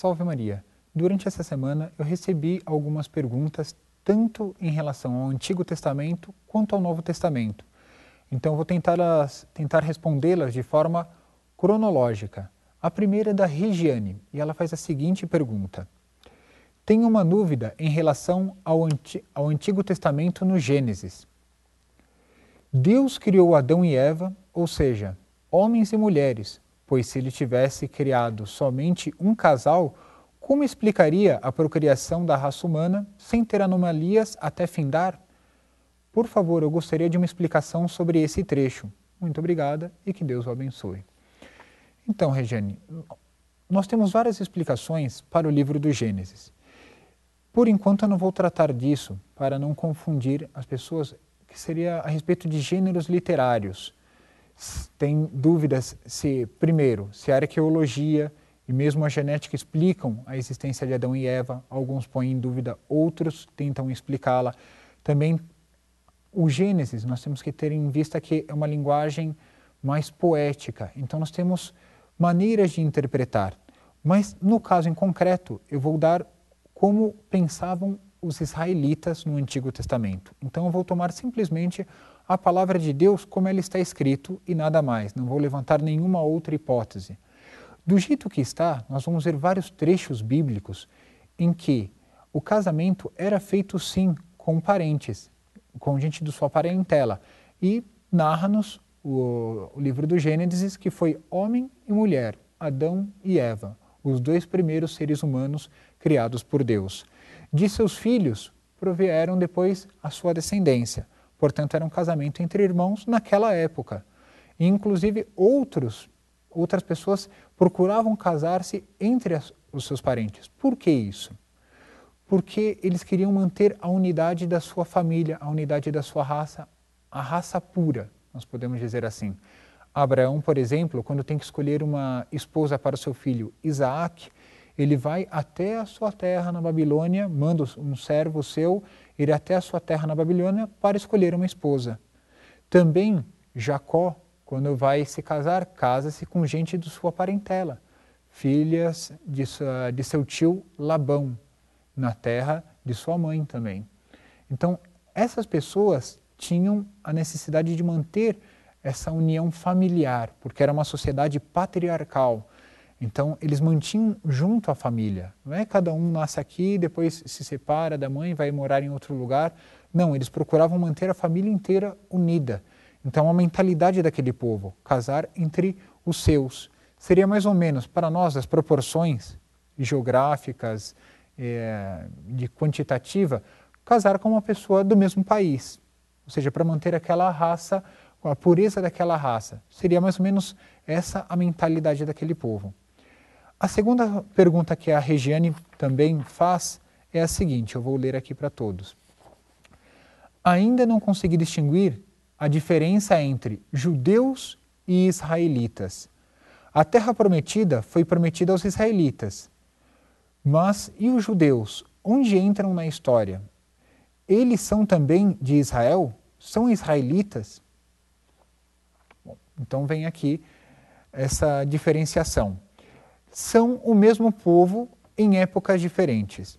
Salve Maria! Durante essa semana eu recebi algumas perguntas tanto em relação ao Antigo Testamento quanto ao Novo Testamento. Então vou tentar, tentar respondê-las de forma cronológica. A primeira é da Regiane e ela faz a seguinte pergunta. Tenho uma dúvida em relação ao, Anti ao Antigo Testamento no Gênesis. Deus criou Adão e Eva, ou seja, homens e mulheres, pois se ele tivesse criado somente um casal, como explicaria a procriação da raça humana sem ter anomalias até findar? Por favor, eu gostaria de uma explicação sobre esse trecho. Muito obrigada e que Deus o abençoe. Então, Regiane, nós temos várias explicações para o livro do Gênesis. Por enquanto, eu não vou tratar disso para não confundir as pessoas, que seria a respeito de gêneros literários. Tem dúvidas se, primeiro, se a arqueologia e mesmo a genética explicam a existência de Adão e Eva, alguns põem em dúvida, outros tentam explicá-la. Também o Gênesis, nós temos que ter em vista que é uma linguagem mais poética, então nós temos maneiras de interpretar. Mas no caso em concreto, eu vou dar como pensavam os israelitas no Antigo Testamento. Então eu vou tomar simplesmente a palavra de Deus como ela está escrito e nada mais, não vou levantar nenhuma outra hipótese. Do jeito que está, nós vamos ver vários trechos bíblicos em que o casamento era feito sim com parentes, com gente de sua parentela. E narra-nos o, o livro do Gênesis que foi homem e mulher, Adão e Eva, os dois primeiros seres humanos criados por Deus. De seus filhos provieram depois a sua descendência. Portanto, era um casamento entre irmãos naquela época. E, inclusive, outros, outras pessoas procuravam casar-se entre as, os seus parentes. Por que isso? Porque eles queriam manter a unidade da sua família, a unidade da sua raça, a raça pura, nós podemos dizer assim. Abraão, por exemplo, quando tem que escolher uma esposa para seu filho Isaac, ele vai até a sua terra na Babilônia, manda um servo seu ir até a sua terra na Babilônia para escolher uma esposa. Também Jacó, quando vai se casar, casa-se com gente de sua parentela, filhas de, sua, de seu tio Labão, na terra de sua mãe também. Então, essas pessoas tinham a necessidade de manter essa união familiar, porque era uma sociedade patriarcal. Então, eles mantinham junto a família. Não é cada um nasce aqui, depois se separa da mãe, vai morar em outro lugar. Não, eles procuravam manter a família inteira unida. Então, a mentalidade daquele povo, casar entre os seus. Seria mais ou menos, para nós, as proporções geográficas, é, de quantitativa, casar com uma pessoa do mesmo país. Ou seja, para manter aquela raça, a pureza daquela raça. Seria mais ou menos essa a mentalidade daquele povo. A segunda pergunta que a Regiane também faz é a seguinte, eu vou ler aqui para todos. Ainda não consegui distinguir a diferença entre judeus e israelitas. A terra prometida foi prometida aos israelitas. Mas e os judeus? Onde entram na história? Eles são também de Israel? São israelitas? Bom, então vem aqui essa diferenciação são o mesmo povo em épocas diferentes.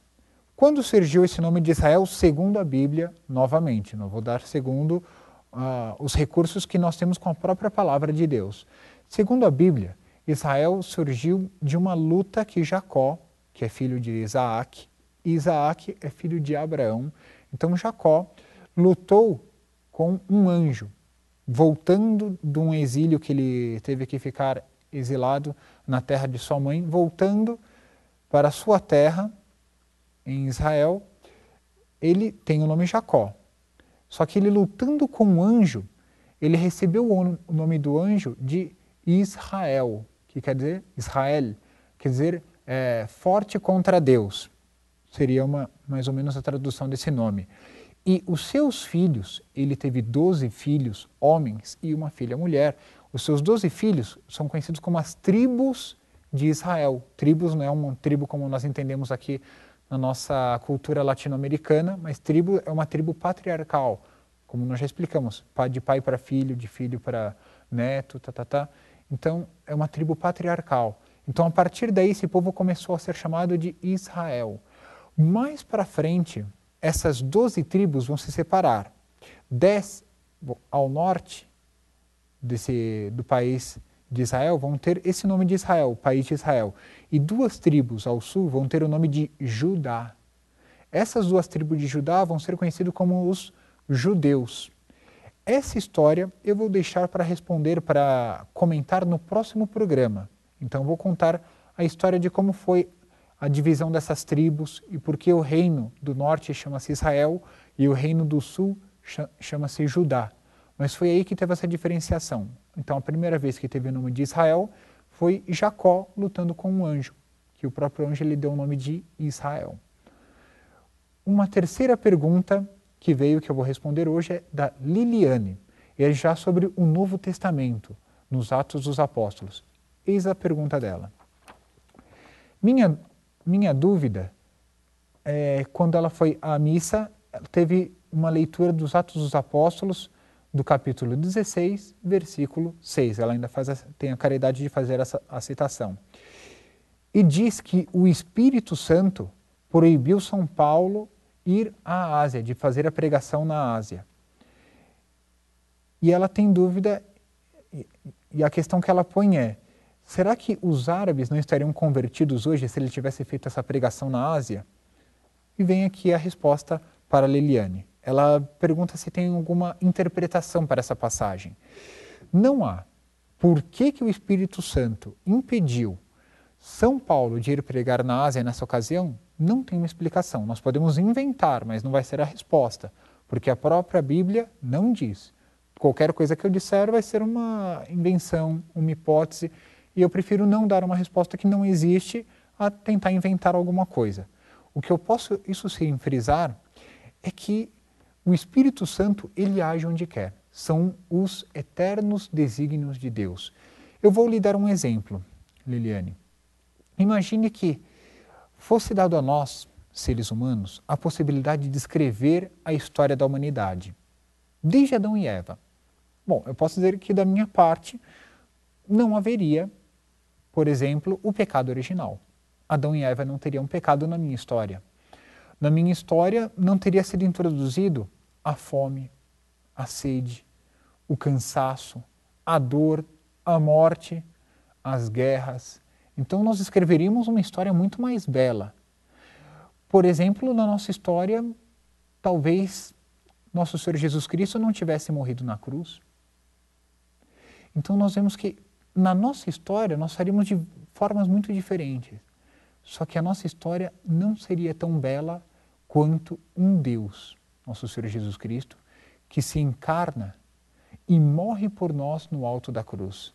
Quando surgiu esse nome de Israel, segundo a Bíblia, novamente, não vou dar segundo uh, os recursos que nós temos com a própria palavra de Deus. Segundo a Bíblia, Israel surgiu de uma luta que Jacó, que é filho de Isaac, e Isaac é filho de Abraão. Então Jacó lutou com um anjo, voltando de um exílio que ele teve que ficar exilado na terra de sua mãe, voltando para sua terra, em Israel, ele tem o nome Jacó. Só que ele lutando com um anjo, ele recebeu o nome do anjo de Israel, que quer dizer Israel, quer dizer é, forte contra Deus. Seria uma, mais ou menos a tradução desse nome. E os seus filhos, ele teve doze filhos, homens, e uma filha mulher. Os seus doze filhos são conhecidos como as tribos de Israel. Tribos não é uma tribo como nós entendemos aqui na nossa cultura latino-americana, mas tribo é uma tribo patriarcal, como nós já explicamos, de pai para filho, de filho para neto, tá, tá, tá. Então, é uma tribo patriarcal. Então, a partir daí, esse povo começou a ser chamado de Israel. Mais para frente, essas doze tribos vão se separar. Dez ao norte desse, do país de Israel vão ter esse nome de Israel, o país de Israel. E duas tribos ao sul vão ter o nome de Judá. Essas duas tribos de Judá vão ser conhecidas como os judeus. Essa história eu vou deixar para responder, para comentar no próximo programa. Então, vou contar a história de como foi a divisão dessas tribos e por que o reino do norte chama-se Israel e o reino do sul chama-se Judá. Mas foi aí que teve essa diferenciação. Então, a primeira vez que teve o nome de Israel foi Jacó lutando com um anjo, que o próprio anjo lhe deu o nome de Israel. Uma terceira pergunta que veio, que eu vou responder hoje, é da Liliane. É já sobre o Novo Testamento, nos Atos dos Apóstolos. Eis a pergunta dela. Minha, minha dúvida é quando ela foi à missa, teve uma leitura dos Atos dos Apóstolos, do capítulo 16, versículo 6. Ela ainda faz a, tem a caridade de fazer essa a citação. E diz que o Espírito Santo proibiu São Paulo ir à Ásia, de fazer a pregação na Ásia. E ela tem dúvida, e a questão que ela põe é: será que os árabes não estariam convertidos hoje se ele tivesse feito essa pregação na Ásia? E vem aqui a resposta para Liliane. Ela pergunta se tem alguma interpretação para essa passagem. Não há. Por que, que o Espírito Santo impediu São Paulo de ir pregar na Ásia nessa ocasião? Não tem uma explicação. Nós podemos inventar, mas não vai ser a resposta, porque a própria Bíblia não diz. Qualquer coisa que eu disser vai ser uma invenção, uma hipótese, e eu prefiro não dar uma resposta que não existe a tentar inventar alguma coisa. O que eu posso, isso sim, frisar é que o Espírito Santo, ele age onde quer. São os eternos desígnios de Deus. Eu vou lhe dar um exemplo, Liliane. Imagine que fosse dado a nós, seres humanos, a possibilidade de escrever a história da humanidade, desde Adão e Eva. Bom, eu posso dizer que da minha parte não haveria, por exemplo, o pecado original. Adão e Eva não teriam pecado na minha história na minha história não teria sido introduzido a fome, a sede, o cansaço, a dor, a morte, as guerras. Então nós escreveríamos uma história muito mais bela. Por exemplo, na nossa história, talvez nosso Senhor Jesus Cristo não tivesse morrido na cruz. Então nós vemos que na nossa história nós faríamos de formas muito diferentes. Só que a nossa história não seria tão bela quanto um Deus, nosso Senhor Jesus Cristo, que se encarna e morre por nós no alto da cruz.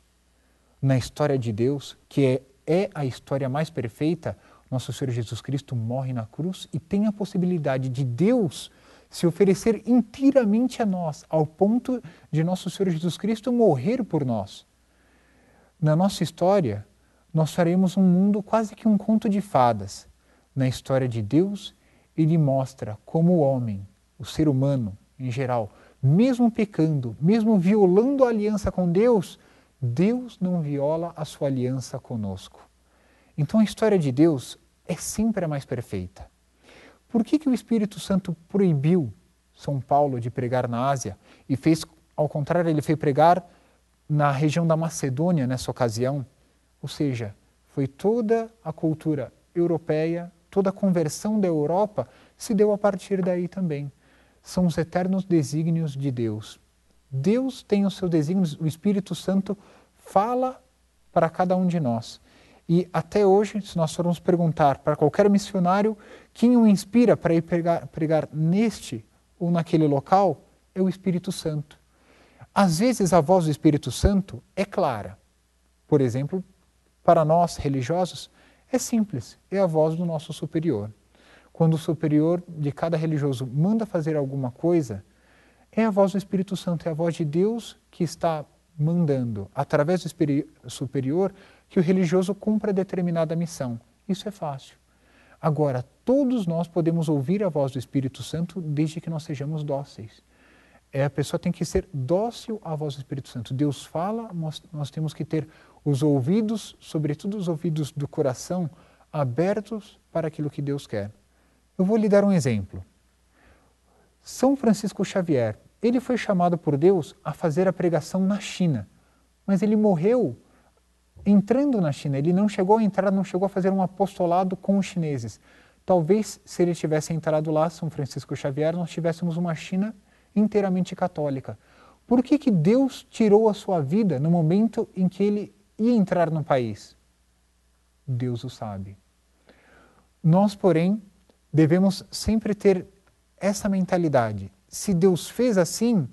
Na história de Deus, que é, é a história mais perfeita, nosso Senhor Jesus Cristo morre na cruz e tem a possibilidade de Deus se oferecer inteiramente a nós, ao ponto de nosso Senhor Jesus Cristo morrer por nós. Na nossa história, nós faremos um mundo quase que um conto de fadas. Na história de Deus, ele mostra como o homem, o ser humano em geral, mesmo pecando, mesmo violando a aliança com Deus, Deus não viola a sua aliança conosco. Então a história de Deus é sempre a mais perfeita. Por que, que o Espírito Santo proibiu São Paulo de pregar na Ásia e fez, ao contrário, ele foi pregar na região da Macedônia nessa ocasião? Ou seja, foi toda a cultura europeia toda a conversão da Europa se deu a partir daí também. São os eternos desígnios de Deus. Deus tem os seus desígnios, o Espírito Santo fala para cada um de nós. E até hoje, se nós formos perguntar para qualquer missionário quem o inspira para ir pregar, pregar neste ou naquele local, é o Espírito Santo. Às vezes a voz do Espírito Santo é clara. Por exemplo, para nós religiosos, é simples, é a voz do nosso superior. Quando o superior de cada religioso manda fazer alguma coisa, é a voz do Espírito Santo, é a voz de Deus que está mandando, através do superior, que o religioso cumpra determinada missão. Isso é fácil. Agora, todos nós podemos ouvir a voz do Espírito Santo desde que nós sejamos dóceis. É, a pessoa tem que ser dócil à voz do Espírito Santo. Deus fala, nós, nós temos que ter os ouvidos, sobretudo os ouvidos do coração, abertos para aquilo que Deus quer. Eu vou lhe dar um exemplo. São Francisco Xavier, ele foi chamado por Deus a fazer a pregação na China, mas ele morreu entrando na China. Ele não chegou a entrar, não chegou a fazer um apostolado com os chineses. Talvez, se ele tivesse entrado lá, São Francisco Xavier, nós tivéssemos uma China inteiramente católica. Por que, que Deus tirou a sua vida no momento em que ele ia entrar no país? Deus o sabe. Nós, porém, devemos sempre ter essa mentalidade. Se Deus fez assim,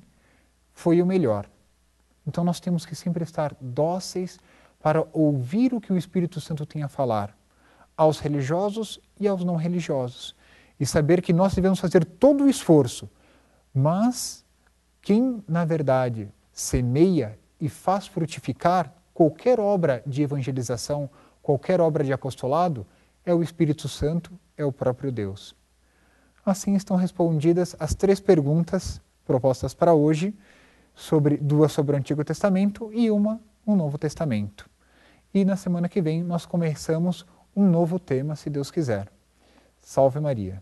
foi o melhor. Então nós temos que sempre estar dóceis para ouvir o que o Espírito Santo tem a falar aos religiosos e aos não religiosos e saber que nós devemos fazer todo o esforço, mas quem na verdade semeia e faz frutificar qualquer obra de evangelização, qualquer obra de apostolado, é o Espírito Santo, é o próprio Deus. Assim estão respondidas as três perguntas propostas para hoje, sobre duas sobre o Antigo Testamento e uma no Novo Testamento. E na semana que vem nós começamos um novo tema, se Deus quiser. Salve Maria!